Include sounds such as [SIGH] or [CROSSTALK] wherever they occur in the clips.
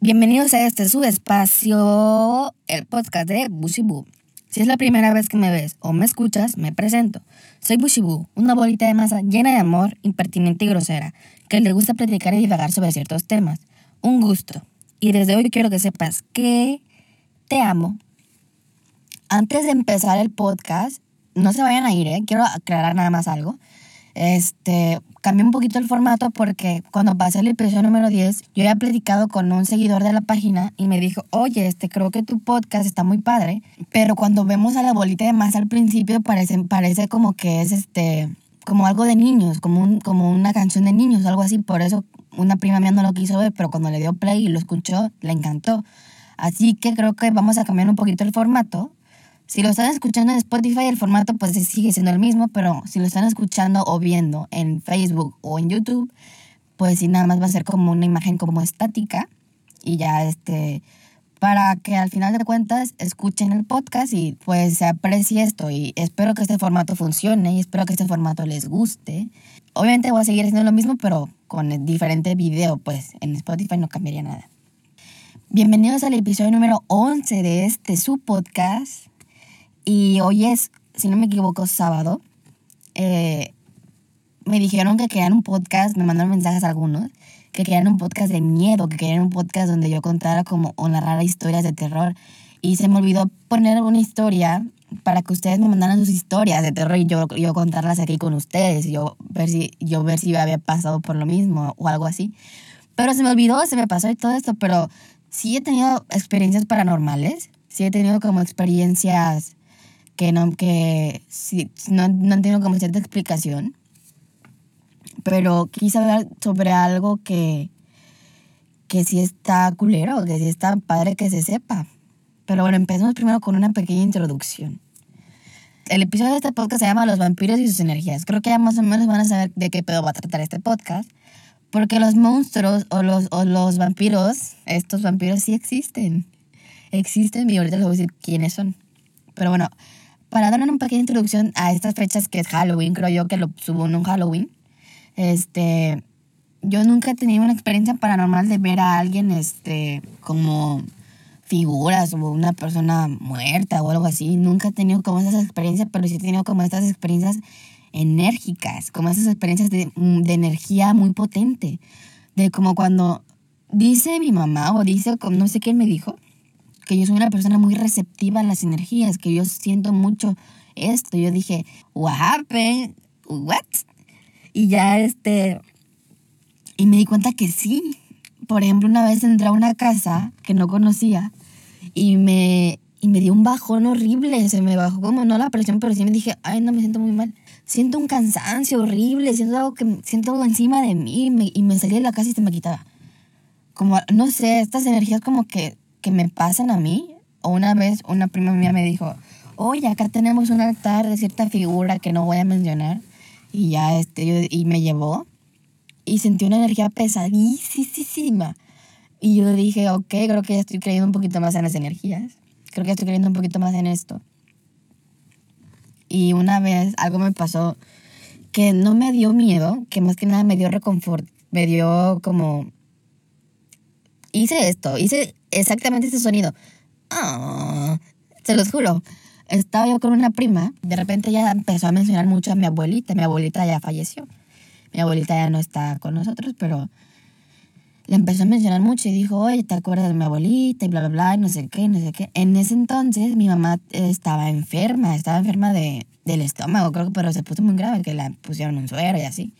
Bienvenidos a este su espacio, el podcast de Bushibu. Si es la primera vez que me ves o me escuchas, me presento. Soy Bushibu, una bolita de masa llena de amor, impertinente y grosera, que le gusta platicar y divagar sobre ciertos temas. Un gusto. Y desde hoy quiero que sepas que te amo. Antes de empezar el podcast, no se vayan a ir, ¿eh? quiero aclarar nada más algo. Este, cambié un poquito el formato porque cuando pasé el episodio número 10, yo había platicado con un seguidor de la página y me dijo, oye, este, creo que tu podcast está muy padre, pero cuando vemos a la bolita de más al principio parece, parece como que es este, como algo de niños, como, un, como una canción de niños, algo así, por eso una prima mía no lo quiso ver, pero cuando le dio play y lo escuchó, le encantó. Así que creo que vamos a cambiar un poquito el formato si lo están escuchando en Spotify, el formato pues sigue siendo el mismo, pero si lo están escuchando o viendo en Facebook o en YouTube, pues sí, nada más va a ser como una imagen como estática y ya este, para que al final de cuentas escuchen el podcast y pues se aprecie esto y espero que este formato funcione y espero que este formato les guste. Obviamente voy a seguir haciendo lo mismo, pero con diferente video, pues en Spotify no cambiaría nada. Bienvenidos al episodio número 11 de este su podcast. Y hoy es, si no me equivoco, sábado. Eh, me dijeron que querían un podcast, me mandaron mensajes algunos, que querían un podcast de miedo, que querían un podcast donde yo contara como o narrara historias de terror. Y se me olvidó poner una historia para que ustedes me mandaran sus historias de terror y yo, yo contarlas aquí con ustedes, y yo ver, si, yo ver si había pasado por lo mismo o algo así. Pero se me olvidó, se me pasó y todo esto, pero sí he tenido experiencias paranormales, sí he tenido como experiencias que no, que sí, no, no entiendo como cierta explicación, pero quise hablar sobre algo que, que sí está culero, que sí está padre que se sepa. Pero bueno, empecemos primero con una pequeña introducción. El episodio de este podcast se llama Los vampiros y sus energías. Creo que ya más o menos van a saber de qué pedo va a tratar este podcast. Porque los monstruos o los, o los vampiros, estos vampiros sí existen. Existen y ahorita les voy a decir quiénes son. Pero bueno, para dar una pequeña introducción a estas fechas que es Halloween, creo yo que lo subo en un Halloween. Este, yo nunca he tenido una experiencia paranormal de ver a alguien, este, como figuras o una persona muerta o algo así. Nunca he tenido como esas experiencias, pero sí he tenido como estas experiencias enérgicas, como esas experiencias de, de energía muy potente. De como cuando dice mi mamá o dice, no sé quién me dijo, que yo soy una persona muy receptiva a las energías, que yo siento mucho esto. Yo dije, what happened? What? Y ya este, y me di cuenta que sí. Por ejemplo, una vez entré a una casa que no conocía y me, y me dio un bajón horrible. Se me bajó como no la presión, pero sí me dije, ay, no, me siento muy mal. Siento un cansancio horrible, siento algo, que, siento algo encima de mí y me, y me salí de la casa y se me quitaba. Como, no sé, estas energías como que que me pasan a mí. O una vez una prima mía me dijo, oye, acá tenemos un altar de cierta figura que no voy a mencionar. Y ya, este, y me llevó. Y sentí una energía pesadísima. Y yo dije, ok, creo que ya estoy creyendo un poquito más en las energías. Creo que estoy creyendo un poquito más en esto. Y una vez algo me pasó que no me dio miedo, que más que nada me dio reconfort, me dio como... Hice esto, hice exactamente ese sonido. Ah, se los juro. Estaba yo con una prima, de repente ella empezó a mencionar mucho a mi abuelita. Mi abuelita ya falleció. Mi abuelita ya no está con nosotros, pero le empezó a mencionar mucho y dijo, oye, ¿te acuerdas de mi abuelita? Y bla, bla, bla, y no sé qué, no sé qué. En ese entonces mi mamá estaba enferma, estaba enferma de, del estómago, creo pero se puso muy grave, que la pusieron un suero y así.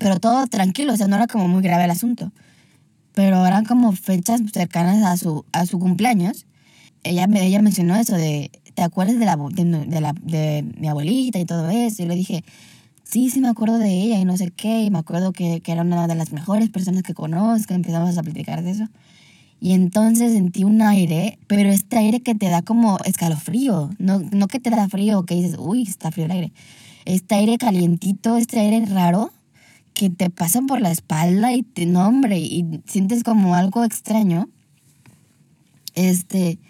Pero todo tranquilo, o sea, no era como muy grave el asunto pero eran como fechas cercanas a su, a su cumpleaños. Ella, ella mencionó eso de, ¿te acuerdas de, la, de, la, de mi abuelita y todo eso? Y le dije, sí, sí me acuerdo de ella y no sé qué, y me acuerdo que, que era una de las mejores personas que conozco, empezamos a platicar de eso. Y entonces sentí un aire, pero este aire que te da como escalofrío, no, no que te da frío, que dices, uy, está frío el aire. Este aire calientito, este aire raro, que te pasan por la espalda y te nombre y sientes como algo extraño. Este,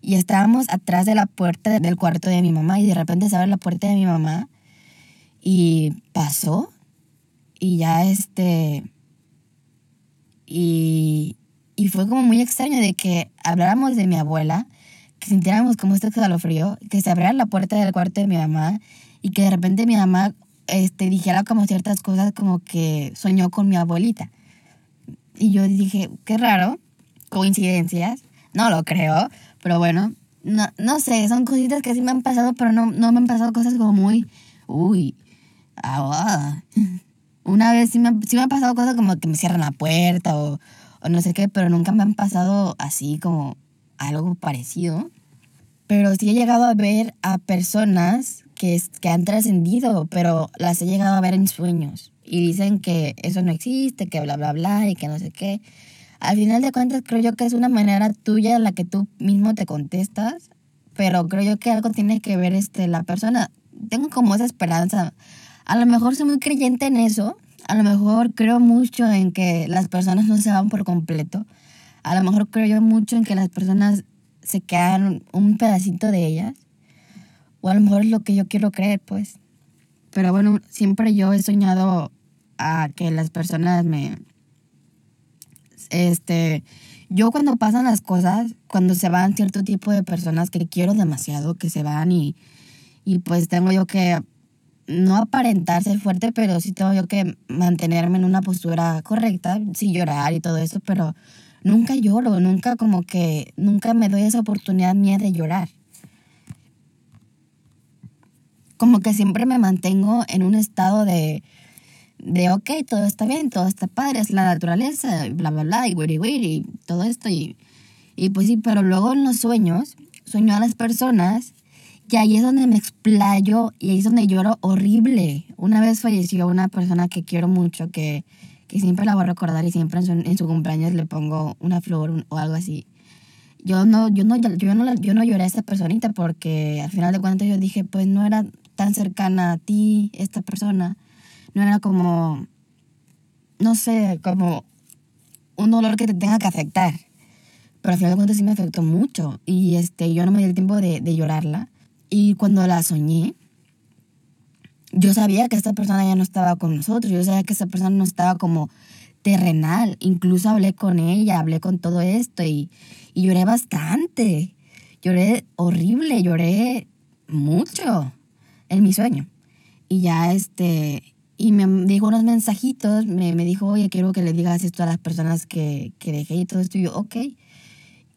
y estábamos atrás de la puerta del cuarto de mi mamá y de repente se abre la puerta de mi mamá y pasó Y ya este... Y, y fue como muy extraño de que habláramos de mi abuela, que sintiéramos como este calofrío, que se abriera la puerta del cuarto de mi mamá y que de repente mi mamá este, dijera como ciertas cosas como que soñó con mi abuelita. Y yo dije, qué raro, coincidencias, no lo creo, pero bueno, no, no sé, son cositas que sí me han pasado, pero no, no me han pasado cosas como muy, uy, ah, [LAUGHS] una vez sí me, sí me han pasado cosas como que me cierran la puerta o, o no sé qué, pero nunca me han pasado así como algo parecido. Pero sí he llegado a ver a personas que, que han trascendido, pero las he llegado a ver en sueños. Y dicen que eso no existe, que bla, bla, bla, y que no sé qué. Al final de cuentas, creo yo que es una manera tuya en la que tú mismo te contestas, pero creo yo que algo tiene que ver este, la persona. Tengo como esa esperanza a lo mejor soy muy creyente en eso, a lo mejor creo mucho en que las personas no se van por completo, a lo mejor creo yo mucho en que las personas se quedan un pedacito de ellas, o a lo mejor es lo que yo quiero creer, pues. Pero bueno, siempre yo he soñado a que las personas me... Este, yo cuando pasan las cosas, cuando se van cierto tipo de personas que quiero demasiado, que se van y, y pues tengo yo que no aparentar ser fuerte, pero sí tengo yo que mantenerme en una postura correcta, sí llorar y todo eso, pero nunca lloro, nunca como que, nunca me doy esa oportunidad mía de llorar. Como que siempre me mantengo en un estado de, de ok, todo está bien, todo está padre, es la naturaleza, bla, bla, bla, y wiri, wiri, todo esto, y, y pues sí, pero luego en los sueños, sueño a las personas y ahí es donde me explayo y ahí es donde lloro horrible. Una vez falleció una persona que quiero mucho, que, que siempre la voy a recordar y siempre en su, en su cumpleaños le pongo una flor o algo así. Yo no, yo, no, yo, no, yo no lloré a esta personita porque al final de cuentas yo dije, pues no era tan cercana a ti esta persona. No era como, no sé, como un dolor que te tenga que afectar. Pero al final de cuentas sí me afectó mucho y este, yo no me di el tiempo de, de llorarla. Y cuando la soñé, yo sabía que esta persona ya no estaba con nosotros, yo sabía que esta persona no estaba como terrenal. Incluso hablé con ella, hablé con todo esto y, y lloré bastante. Lloré horrible, lloré mucho en mi sueño. Y ya este, y me dijo unos mensajitos, me, me dijo, oye, quiero que le digas esto a las personas que, que dejé y todo esto. Y yo, ok.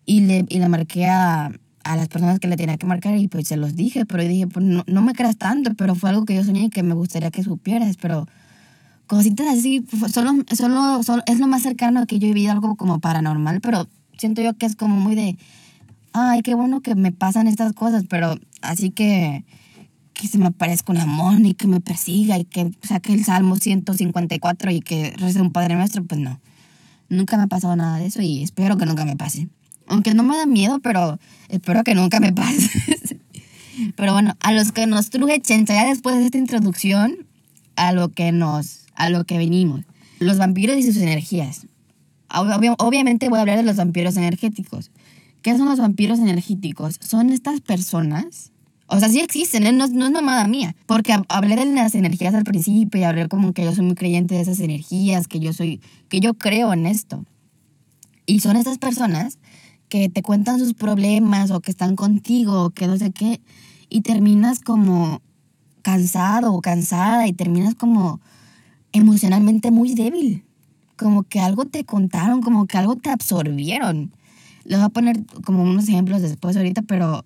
Y le, y le marqué a, a las personas que le tenía que marcar y pues se los dije, pero dije, pues no, no me creas tanto, pero fue algo que yo soñé y que me gustaría que supieras, pero cositas así, solo, solo, solo es lo más cercano que yo he vivido algo como paranormal, pero siento yo que es como muy de, ay, qué bueno que me pasan estas cosas, pero así que que se me aparezca un amor y que me persiga y que saque el Salmo 154 y que rece un Padre Nuestro, pues no. Nunca me ha pasado nada de eso y espero que nunca me pase. Aunque no me da miedo, pero espero que nunca me pase. [LAUGHS] pero bueno, a los que nos truje Chencha, ya después de esta introducción, a lo que nos, a lo que venimos. Los vampiros y sus energías. obviamente voy a hablar de los vampiros energéticos. ¿Qué son los vampiros energéticos? Son estas personas o sea, sí existen, ¿eh? no, no, es mamada mía. Porque hablé de las energías al principio y hablé como que yo soy muy creyente de esas energías, que yo soy, que yo creo en esto. Y son estas personas que te cuentan sus problemas o que están contigo o que no sé qué, y terminas como cansado o cansada y terminas como emocionalmente muy débil. Como que algo te contaron, como que algo te absorbieron. Les voy a poner como unos ejemplos después ahorita, pero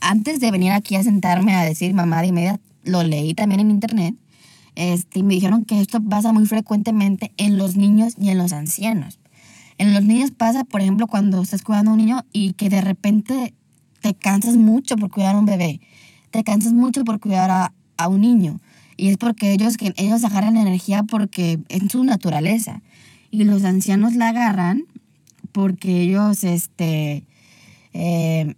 antes de venir aquí a sentarme a decir mamá de media, lo leí también en internet. Este, y me dijeron que esto pasa muy frecuentemente en los niños y en los ancianos. En los niños pasa, por ejemplo, cuando estás cuidando a un niño y que de repente te cansas mucho por cuidar a un bebé. Te cansas mucho por cuidar a, a un niño. Y es porque ellos, que ellos agarran energía porque es su naturaleza. Y los ancianos la agarran porque ellos, este, eh,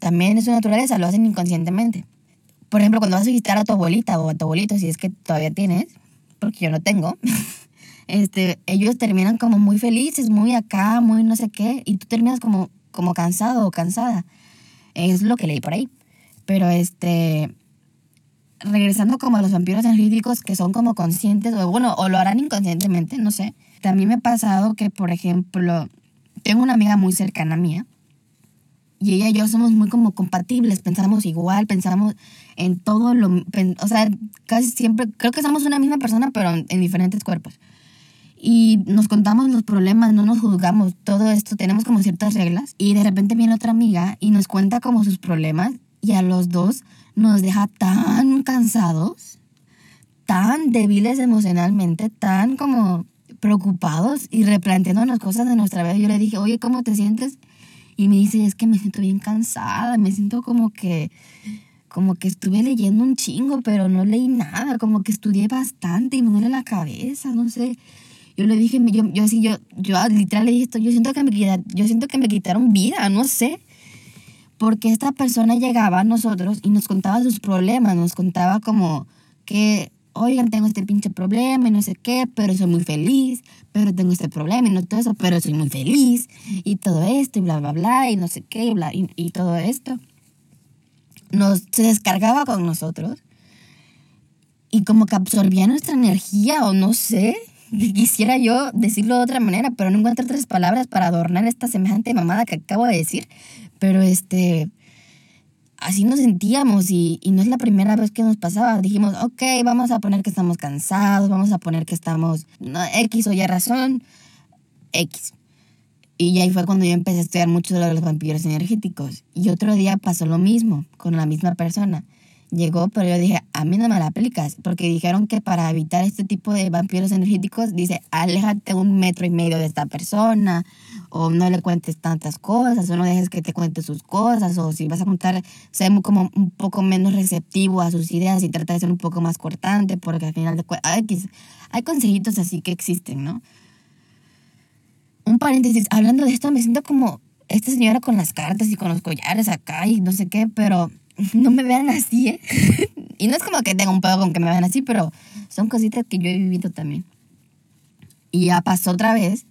también es su naturaleza, lo hacen inconscientemente. Por ejemplo, cuando vas a visitar a tu abuelita o a tu abuelito, si es que todavía tienes, porque yo no tengo, [LAUGHS] este, ellos terminan como muy felices, muy acá, muy no sé qué, y tú terminas como, como cansado o cansada. Es lo que leí por ahí. Pero este, regresando como a los vampiros energéticos que son como conscientes, o bueno, o lo harán inconscientemente, no sé. También me ha pasado que, por ejemplo, tengo una amiga muy cercana mía y ella y yo somos muy como compatibles, pensamos igual, pensamos en todo lo, o sea, casi siempre, creo que somos una misma persona, pero en diferentes cuerpos. Y nos contamos los problemas, no nos juzgamos, todo esto, tenemos como ciertas reglas. Y de repente viene otra amiga y nos cuenta como sus problemas y a los dos nos deja tan cansados, tan débiles emocionalmente, tan como preocupados y replanteándonos cosas de nuestra vida. Yo le dije, oye, ¿cómo te sientes? Y me dice, es que me siento bien cansada, me siento como que, como que estuve leyendo un chingo, pero no leí nada, como que estudié bastante y me duele la cabeza, no sé. Yo le dije, yo, yo así, yo, yo literal le dije esto, yo siento que me, yo siento que me quitaron vida, no sé. Porque esta persona llegaba a nosotros y nos contaba sus problemas, nos contaba como que oigan, tengo este pinche problema y no sé qué, pero soy muy feliz, pero tengo este problema y no todo eso, pero soy muy feliz y todo esto y bla, bla, bla y no sé qué y, bla, y, todo esto. Nos, se descargaba con nosotros y como que absorbía nuestra energía o no sé, [LAUGHS] quisiera yo decirlo de otra manera, pero no encuentro otras palabras para adornar esta semejante mamada que acabo de decir, pero este así nos sentíamos y, y, no es la primera vez que nos pasaba. Dijimos, ok, vamos a poner que estamos cansados, vamos a poner que estamos no, X o Y razón, X. Y ahí fue cuando yo empecé a estudiar mucho de los vampiros energéticos. Y otro día pasó lo mismo con la misma persona llegó, pero yo dije, a mí no me la aplicas, porque dijeron que para evitar este tipo de vampiros energéticos, dice, aléjate un metro y medio de esta persona, o no le cuentes tantas cosas, o no dejes que te cuente sus cosas, o si vas a contar, sé como un poco menos receptivo a sus ideas y trata de ser un poco más cortante, porque al final de cuentas, hay, consejitos así que existen, ¿no? Un paréntesis, hablando de esto, me siento como esta señora con las cartas y con los collares acá y no sé qué, pero no me vean así, ¿eh? [LAUGHS] y no es como que tenga un pedo con que me vean así, pero son cositas que yo he vivido también. Y ya pasó otra vez.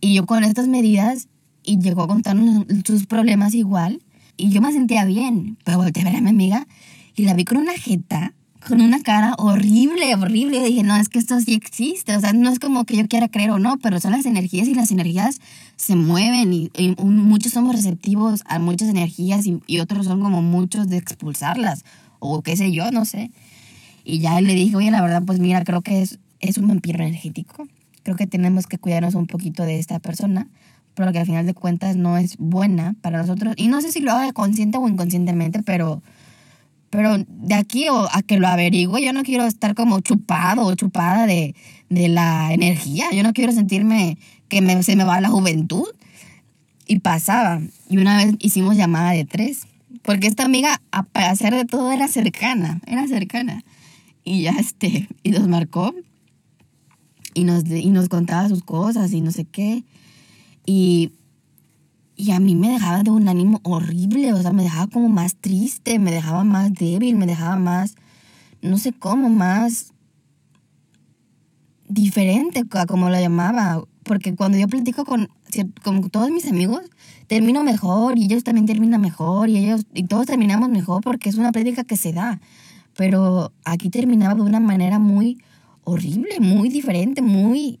Y yo con estas medidas, y llegó a contarnos sus problemas igual, y yo me sentía bien. Pero volteé a ver a mi amiga y la vi con una jeta con una cara horrible, horrible. Y dije, no, es que esto sí existe. O sea, no es como que yo quiera creer o no, pero son las energías y las energías se mueven y, muchos somos receptivos a muchas energías y, otros son como muchos de expulsarlas o qué sé yo, no sé. Y ya le dije, oye, la verdad, pues mira, creo que es, es un vampiro energético. Creo que tenemos que cuidarnos un poquito de esta persona, porque al final de cuentas no es buena para nosotros. Y no sé si lo haga consciente o inconscientemente, pero pero de aquí a que lo averigüe, yo no quiero estar como chupado o chupada de, la energía. Yo no quiero sentirme que me, se me va la juventud. Y pasaba. Y una vez hicimos llamada de tres. Porque esta amiga, a hacer de todo, era cercana. Era cercana. Y ya este, y nos marcó. Y nos, y nos contaba sus cosas y no sé qué. Y y a mí me dejaba de un ánimo horrible, o sea, me dejaba como más triste, me dejaba más débil, me dejaba más, no sé cómo, más diferente, como lo llamaba. Porque cuando yo platico con, con todos mis amigos, termino mejor y ellos también terminan mejor y ellos y todos terminamos mejor porque es una plática que se da. Pero aquí terminaba de una manera muy horrible, muy diferente, muy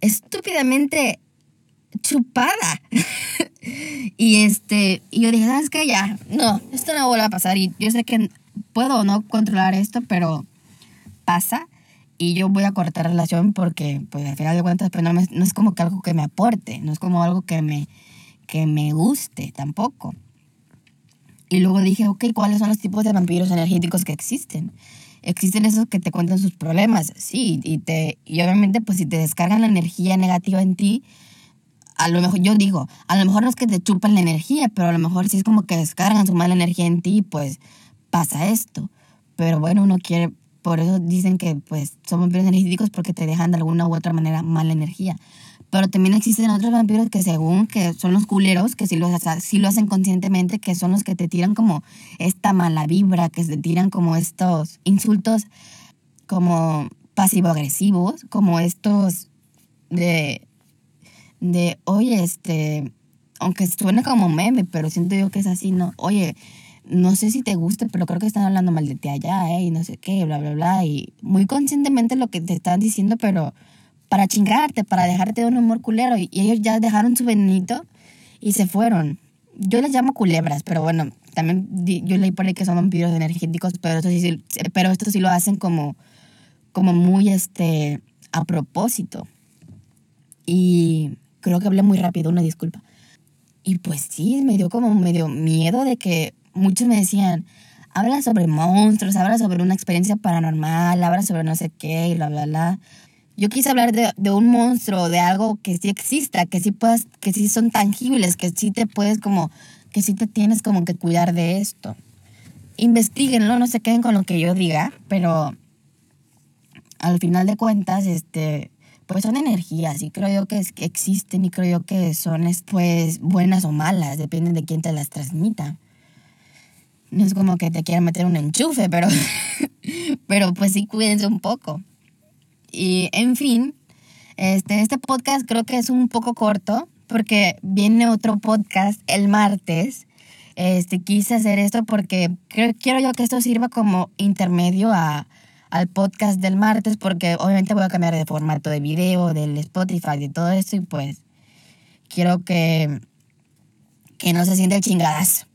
estúpidamente chupada. y este, yo dije, ¿sabes qué? Ya, no, esto no vuelve a pasar. Y yo sé que puedo o no controlar esto, pero pasa. Y yo voy a cortar relación porque, pues, al final de cuentas, pues, no, no es como que algo que me aporte, no es como algo que me, que me guste tampoco. Y luego dije, ok, ¿cuáles son los tipos de vampiros energéticos que existen? Existen esos que te cuentan sus problemas, sí, y, te, y obviamente, pues, si te descargan la energía negativa en ti, a lo mejor, yo digo, a lo mejor no es que te chupan la energía, pero a lo mejor sí es como que descargan su mala energía en ti, pues pasa esto. Pero bueno, uno quiere, por eso dicen que pues son vampiros energéticos porque te dejan de alguna u otra manera mala energía. Pero también existen otros vampiros que según que son los culeros, que sí lo, sí lo hacen conscientemente, que son los que te tiran como esta mala vibra, que te tiran como estos insultos como pasivo-agresivos, como estos de de, oye, este, aunque suene como meme, pero siento yo que es así, ¿no? Oye, no sé si te gusta, pero creo que están hablando mal de ti allá, ¿eh? Y no sé qué, bla, bla, bla. Y muy conscientemente lo que te están diciendo, pero para chingarte, para dejarte de un humor culero. Y ellos ya dejaron su venenito y se fueron. Yo les llamo culebras, pero bueno, también yo leí por ahí que son vampiros energéticos, pero esto sí, pero esto sí lo hacen como, como muy este, a propósito. Y creo que hablé muy rápido, una disculpa. Y pues sí, me dio como medio miedo de que muchos me decían, habla sobre monstruos, habla sobre una experiencia paranormal, habla sobre no sé qué, y bla, bla, bla. Yo quise hablar de, de, un monstruo, de algo que sí exista, que sí puedas, que sí son tangibles, que sí te puedes como, que sí te tienes como que cuidar de esto. Investíguenlo, no se queden con lo que yo diga, pero al final de cuentas, este, pues son energías y creo yo que, existen y creo yo que son pues buenas o malas, depende de quién te las transmita. No es como que te quieran meter un enchufe, pero, [LAUGHS] pero pues sí cuídense un poco. Y en fin, este, este podcast creo que es un poco corto porque viene otro podcast el martes. Este, quise hacer esto porque quiero yo que esto sirva como intermedio a, al podcast del martes porque obviamente voy a cambiar de formato de video, del Spotify, de todo esto y pues quiero que, que no se siente el chingadas.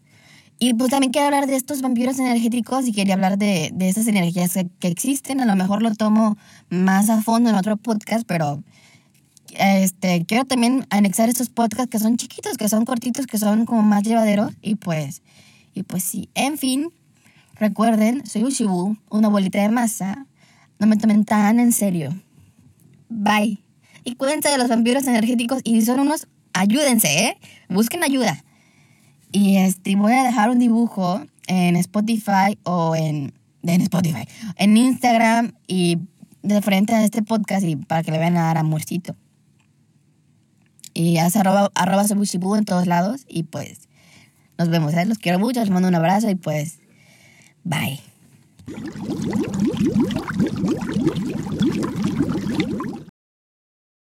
Y pues también quiero hablar de estos vampiros energéticos y quería hablar de, de esas energías que, que, existen. A lo mejor lo tomo más a fondo en otro podcast, pero este, quiero también anexar estos podcasts que son chiquitos, que son cortitos, que son como más llevaderos. Y pues, y pues sí, en fin, recuerden, soy Ushibu, una bolita de masa. No me tomen tan en serio. Bye. Y cuídense de los vampiros energéticos y si son unos, ayúdense, ¿eh? Busquen ayuda. Y este, voy a dejar un dibujo en Spotify o en, en Spotify, en Instagram y de frente a este podcast y para que le vean a dar amorcito. Y hace arroba, arroba en todos lados y pues nos vemos, ¿eh? Los quiero mucho, les mando un abrazo y pues bye.